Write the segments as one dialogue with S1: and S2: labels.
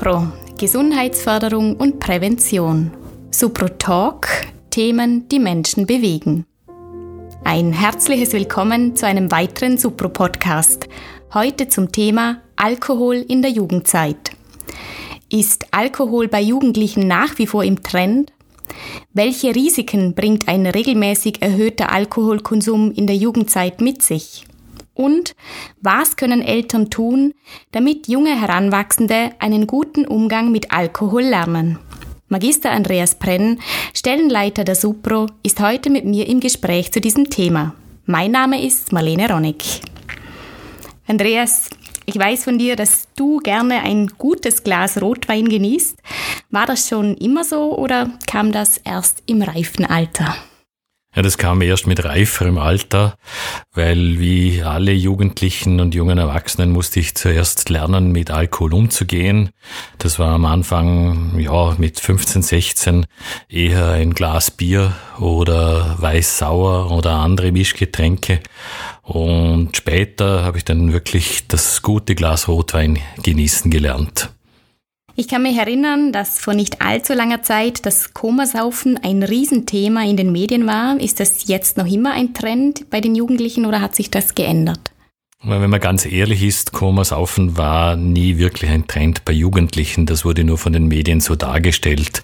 S1: Supro, Gesundheitsförderung und Prävention. Supro Talk, Themen, die Menschen bewegen. Ein herzliches Willkommen zu einem weiteren Supro Podcast. Heute zum Thema Alkohol in der Jugendzeit. Ist Alkohol bei Jugendlichen nach wie vor im Trend? Welche Risiken bringt ein regelmäßig erhöhter Alkoholkonsum in der Jugendzeit mit sich? Und was können Eltern tun, damit junge Heranwachsende einen guten Umgang mit Alkohol lernen? Magister Andreas Brenn, Stellenleiter der Supro, ist heute mit mir im Gespräch zu diesem Thema. Mein Name ist Marlene Ronnig. Andreas, ich weiß von dir, dass du gerne ein gutes Glas Rotwein genießt. War das schon immer so oder kam das erst im reifen Alter?
S2: Ja, das kam erst mit reiferem Alter, weil wie alle Jugendlichen und jungen Erwachsenen musste ich zuerst lernen, mit Alkohol umzugehen. Das war am Anfang, ja, mit 15, 16 eher ein Glas Bier oder weiß-sauer oder andere Mischgetränke. Und später habe ich dann wirklich das gute Glas Rotwein genießen gelernt.
S1: Ich kann mich erinnern, dass vor nicht allzu langer Zeit das Komasaufen ein Riesenthema in den Medien war. Ist das jetzt noch immer ein Trend bei den Jugendlichen oder hat sich das geändert?
S2: Wenn man ganz ehrlich ist, Komasaufen war nie wirklich ein Trend bei Jugendlichen. Das wurde nur von den Medien so dargestellt.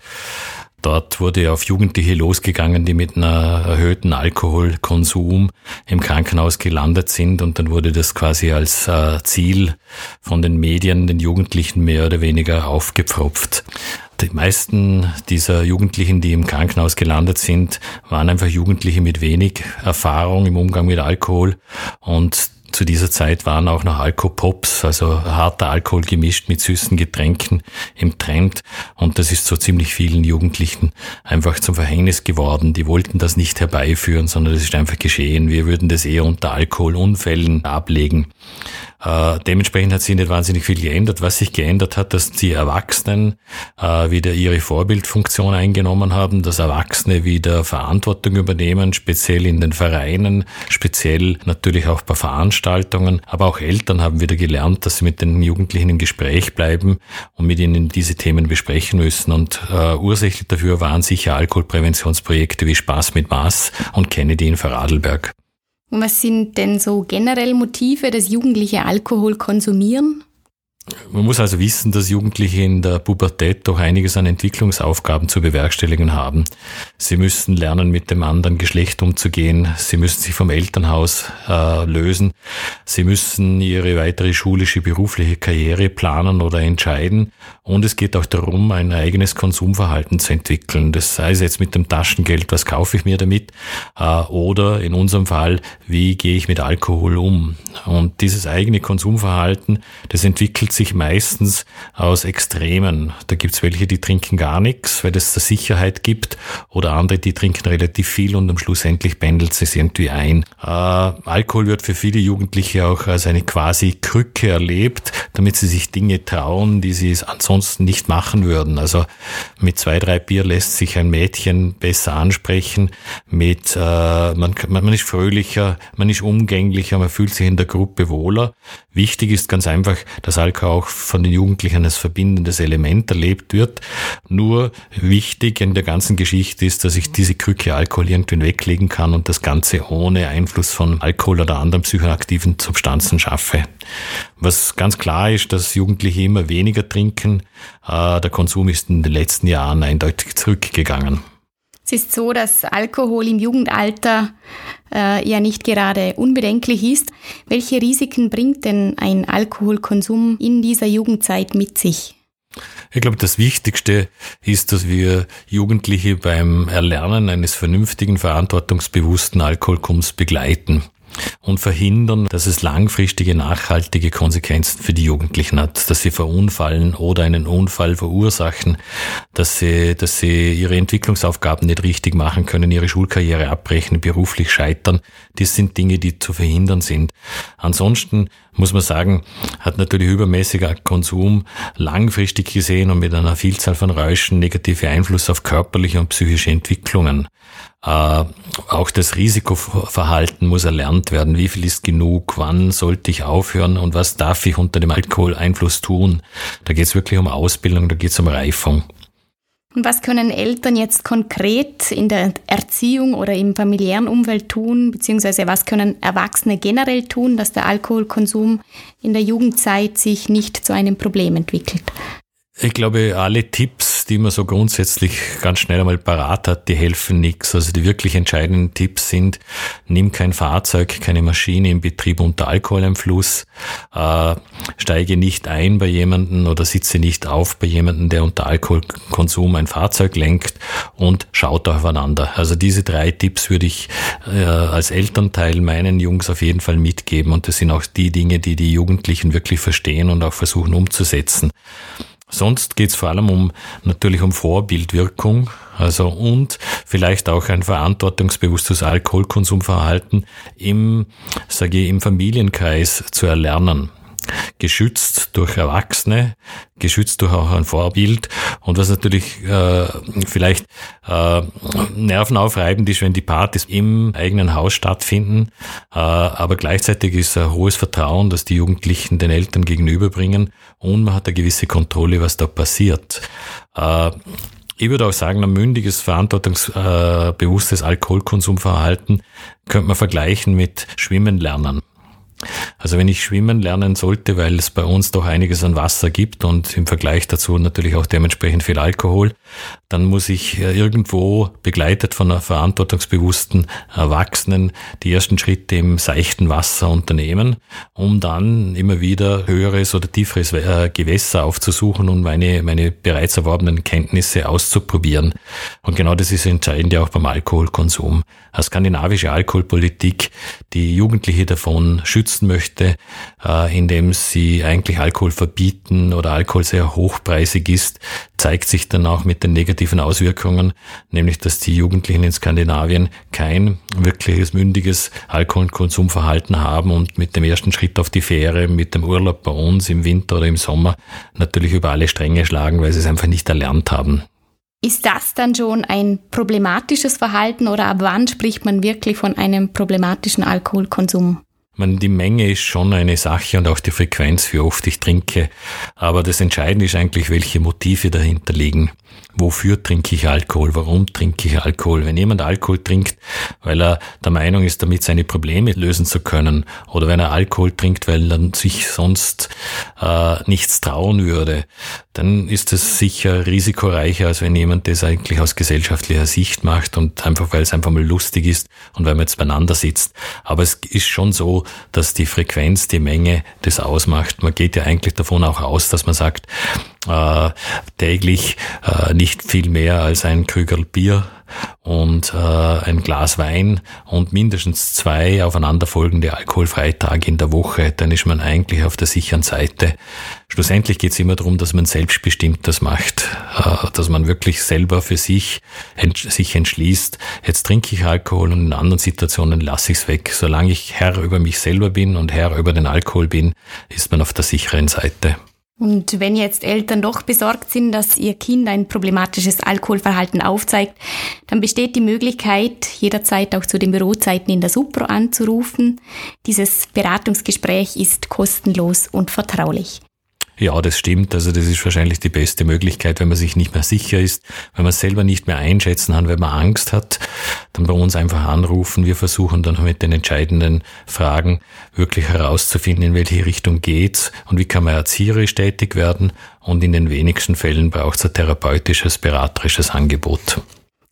S2: Dort wurde auf Jugendliche losgegangen, die mit einer erhöhten Alkoholkonsum im Krankenhaus gelandet sind und dann wurde das quasi als äh, Ziel von den Medien den Jugendlichen mehr oder weniger aufgepfropft. Die meisten dieser Jugendlichen, die im Krankenhaus gelandet sind, waren einfach Jugendliche mit wenig Erfahrung im Umgang mit Alkohol und zu dieser Zeit waren auch noch Alkopops, also harter Alkohol gemischt mit süßen Getränken im Trend. Und das ist so ziemlich vielen Jugendlichen einfach zum Verhängnis geworden. Die wollten das nicht herbeiführen, sondern das ist einfach geschehen. Wir würden das eher unter Alkoholunfällen ablegen. Äh, dementsprechend hat sich nicht wahnsinnig viel geändert. Was sich geändert hat, dass die Erwachsenen äh, wieder ihre Vorbildfunktion eingenommen haben, dass Erwachsene wieder Verantwortung übernehmen, speziell in den Vereinen, speziell natürlich auch bei Veranstaltungen. Aber auch Eltern haben wieder gelernt, dass sie mit den Jugendlichen im Gespräch bleiben und mit ihnen diese Themen besprechen müssen. Und äh, ursächlich dafür waren sicher Alkoholpräventionsprojekte wie Spaß mit Maß und Kennedy in Vorarlberg.
S1: Und was sind denn so generell Motive, dass Jugendliche Alkohol konsumieren?
S2: Man muss also wissen, dass Jugendliche in der Pubertät doch einiges an Entwicklungsaufgaben zu bewerkstelligen haben. Sie müssen lernen, mit dem anderen Geschlecht umzugehen. Sie müssen sich vom Elternhaus äh, lösen. Sie müssen ihre weitere schulische, berufliche Karriere planen oder entscheiden. Und es geht auch darum, ein eigenes Konsumverhalten zu entwickeln. Das sei es jetzt mit dem Taschengeld, was kaufe ich mir damit? Äh, oder in unserem Fall, wie gehe ich mit Alkohol um? Und dieses eigene Konsumverhalten, das entwickelt sich meistens aus Extremen. Da gibt's welche, die trinken gar nichts, weil es da Sicherheit gibt, oder andere, die trinken relativ viel und am Schluss pendelt es irgendwie ein. Äh, Alkohol wird für viele Jugendliche auch als eine quasi Krücke erlebt, damit sie sich Dinge trauen, die sie ansonsten nicht machen würden. Also mit zwei, drei Bier lässt sich ein Mädchen besser ansprechen, mit äh, man, man ist fröhlicher, man ist umgänglicher, man fühlt sich in der Gruppe wohler. Wichtig ist ganz einfach, dass Alkohol auch von den Jugendlichen als verbindendes Element erlebt wird. Nur wichtig in der ganzen Geschichte ist, dass ich diese Krücke Alkohol irgendwie weglegen kann und das Ganze ohne Einfluss von Alkohol oder anderen psychoaktiven Substanzen schaffe. Was ganz klar ist, dass Jugendliche immer weniger trinken. Äh, der Konsum ist in den letzten Jahren eindeutig zurückgegangen.
S1: Es ist so, dass Alkohol im Jugendalter äh, ja nicht gerade unbedenklich ist. Welche Risiken bringt denn ein Alkoholkonsum in dieser Jugendzeit mit sich?
S2: Ich glaube, das Wichtigste ist, dass wir Jugendliche beim Erlernen eines vernünftigen, verantwortungsbewussten Alkoholkonsums begleiten und verhindern, dass es langfristige, nachhaltige Konsequenzen für die Jugendlichen hat, dass sie verunfallen oder einen Unfall verursachen, dass sie, dass sie ihre Entwicklungsaufgaben nicht richtig machen können, ihre Schulkarriere abbrechen, beruflich scheitern. Das sind Dinge, die zu verhindern sind. Ansonsten muss man sagen, hat natürlich übermäßiger Konsum langfristig gesehen und mit einer Vielzahl von Räuschen negative Einfluss auf körperliche und psychische Entwicklungen. Äh, auch das Risikoverhalten muss erlernt werden. Wie viel ist genug? Wann sollte ich aufhören? Und was darf ich unter dem Alkoholeinfluss tun? Da geht es wirklich um Ausbildung, da geht es um Reifung.
S1: Und was können Eltern jetzt konkret in der Erziehung oder im familiären Umfeld tun, beziehungsweise was können Erwachsene generell tun, dass der Alkoholkonsum in der Jugendzeit sich nicht zu einem Problem entwickelt?
S2: Ich glaube, alle Tipps, die man so grundsätzlich ganz schnell einmal parat hat, die helfen nichts. Also die wirklich entscheidenden Tipps sind, nimm kein Fahrzeug, keine Maschine im Betrieb unter Alkoholeinfluss, äh, steige nicht ein bei jemanden oder sitze nicht auf bei jemanden, der unter Alkoholkonsum ein Fahrzeug lenkt und schaut aufeinander. Also diese drei Tipps würde ich äh, als Elternteil meinen Jungs auf jeden Fall mitgeben und das sind auch die Dinge, die die Jugendlichen wirklich verstehen und auch versuchen umzusetzen. Sonst geht es vor allem um natürlich um Vorbildwirkung, also und vielleicht auch ein verantwortungsbewusstes Alkoholkonsumverhalten im, sage ich, im Familienkreis zu erlernen geschützt durch Erwachsene, geschützt durch auch ein Vorbild. Und was natürlich äh, vielleicht äh, nervenaufreibend ist, wenn die Partys im eigenen Haus stattfinden, äh, aber gleichzeitig ist ein hohes Vertrauen, dass die Jugendlichen den Eltern gegenüberbringen und man hat eine gewisse Kontrolle, was da passiert. Äh, ich würde auch sagen, ein mündiges, verantwortungsbewusstes Alkoholkonsumverhalten könnte man vergleichen mit Schwimmen lernen. Also wenn ich schwimmen lernen sollte, weil es bei uns doch einiges an Wasser gibt und im Vergleich dazu natürlich auch dementsprechend viel Alkohol, dann muss ich äh, irgendwo begleitet von einer verantwortungsbewussten Erwachsenen die ersten Schritte im seichten Wasser unternehmen, um dann immer wieder höheres oder tieferes äh, Gewässer aufzusuchen und meine, meine bereits erworbenen Kenntnisse auszuprobieren. Und genau das ist entscheidend ja auch beim Alkoholkonsum. Eine skandinavische Alkoholpolitik, die Jugendliche davon schützen möchte, äh, indem sie eigentlich Alkohol verbieten oder Alkohol sehr hochpreisig ist, zeigt sich dann auch mit den negativen Auswirkungen, nämlich dass die Jugendlichen in Skandinavien kein wirkliches mündiges Alkoholkonsumverhalten haben und mit dem ersten Schritt auf die Fähre, mit dem Urlaub bei uns im Winter oder im Sommer natürlich über alle Stränge schlagen, weil sie es einfach nicht erlernt haben.
S1: Ist das dann schon ein problematisches Verhalten oder ab wann spricht man wirklich von einem problematischen Alkoholkonsum?
S2: Meine, die Menge ist schon eine Sache und auch die Frequenz, wie oft ich trinke. Aber das Entscheidende ist eigentlich, welche Motive dahinter liegen. Wofür trinke ich Alkohol? Warum trinke ich Alkohol? Wenn jemand Alkohol trinkt, weil er der Meinung ist, damit seine Probleme lösen zu können, oder wenn er Alkohol trinkt, weil er sich sonst äh, nichts trauen würde, dann ist es sicher risikoreicher, als wenn jemand das eigentlich aus gesellschaftlicher Sicht macht und einfach, weil es einfach mal lustig ist und weil man jetzt beieinander sitzt. Aber es ist schon so, dass die Frequenz, die Menge das ausmacht. Man geht ja eigentlich davon auch aus, dass man sagt, äh, täglich äh, nicht viel mehr als ein Krügerl Bier und äh, ein Glas Wein und mindestens zwei aufeinanderfolgende alkoholfreie Tage in der Woche, dann ist man eigentlich auf der sicheren Seite. Schlussendlich geht es immer darum, dass man selbstbestimmt das macht, äh, dass man wirklich selber für sich ent sich entschließt, jetzt trinke ich Alkohol und in anderen Situationen lasse ich es weg. Solange ich Herr über mich selber bin und Herr über den Alkohol bin, ist man auf der sicheren Seite.
S1: Und wenn jetzt Eltern doch besorgt sind, dass ihr Kind ein problematisches Alkoholverhalten aufzeigt, dann besteht die Möglichkeit, jederzeit auch zu den Bürozeiten in der Supro anzurufen. Dieses Beratungsgespräch ist kostenlos und vertraulich.
S2: Ja, das stimmt. Also das ist wahrscheinlich die beste Möglichkeit, wenn man sich nicht mehr sicher ist, wenn man selber nicht mehr einschätzen kann, wenn man Angst hat, dann bei uns einfach anrufen. Wir versuchen dann mit den entscheidenden Fragen wirklich herauszufinden, in welche Richtung geht's und wie kann man erzieherisch tätig werden. Und in den wenigsten Fällen braucht es ein therapeutisches, beraterisches Angebot.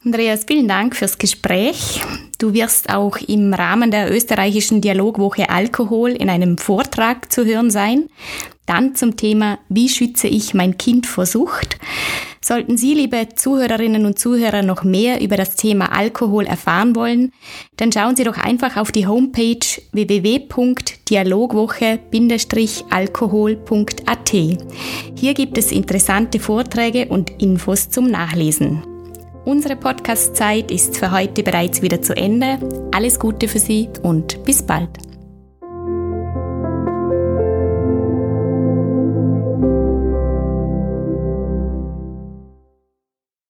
S1: Andreas, vielen Dank fürs Gespräch. Du wirst auch im Rahmen der österreichischen Dialogwoche Alkohol in einem Vortrag zu hören sein. Dann zum Thema Wie schütze ich mein Kind vor Sucht? Sollten Sie, liebe Zuhörerinnen und Zuhörer, noch mehr über das Thema Alkohol erfahren wollen, dann schauen Sie doch einfach auf die Homepage www.dialogwoche-alkohol.at. Hier gibt es interessante Vorträge und Infos zum Nachlesen. Unsere Podcast-Zeit ist für heute bereits wieder zu Ende. Alles Gute für Sie und bis bald.